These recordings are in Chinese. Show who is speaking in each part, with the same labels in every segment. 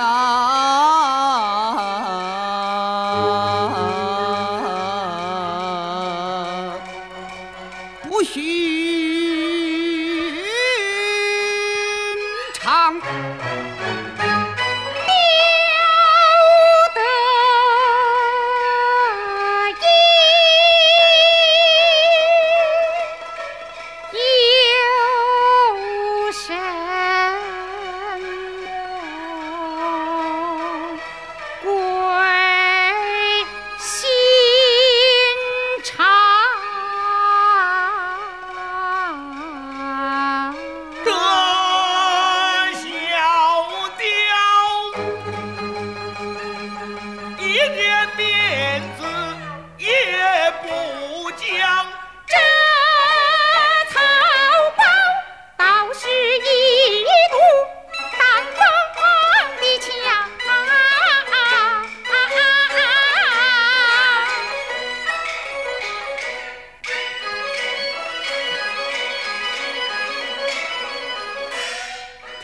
Speaker 1: 呐，不寻常。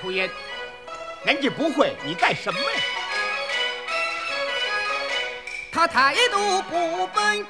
Speaker 2: 抽烟，人家不会，你干什么呀？
Speaker 1: 他态度不笨，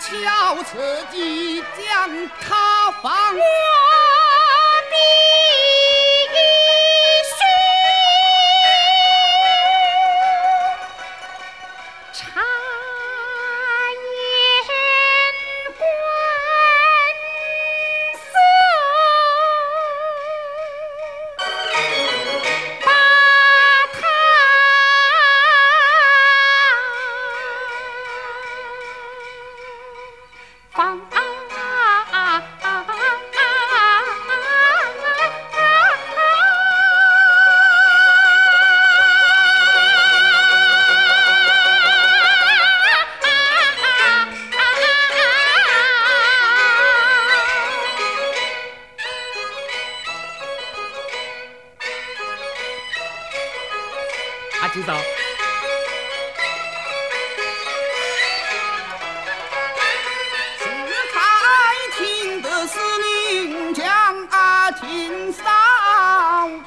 Speaker 1: 敲侧击将他放。
Speaker 2: 阿金嫂，
Speaker 1: 是才听得司令讲啊，听嫂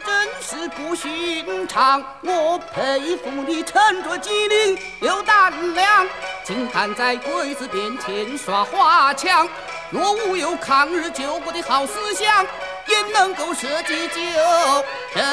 Speaker 1: 真是不寻常。我佩服你沉着机灵有胆量，竟敢在鬼子面前耍花枪。若无有抗日救国的好思想，也能够设计救人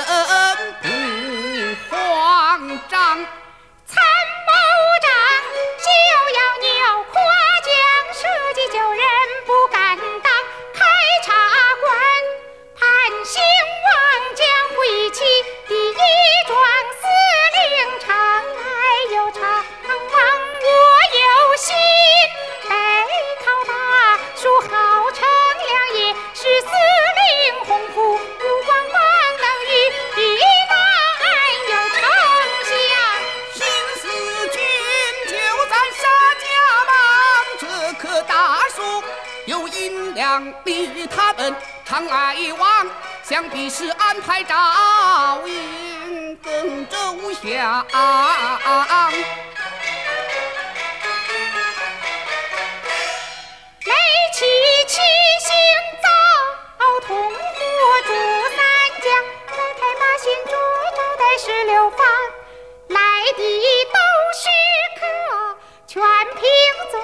Speaker 1: 想必他们常来往，想必是安排赵云跟周翔。
Speaker 3: 雷起七星灶，铜火煮三江，来开八仙桌，招待十六方，来的都是客，全凭嘴。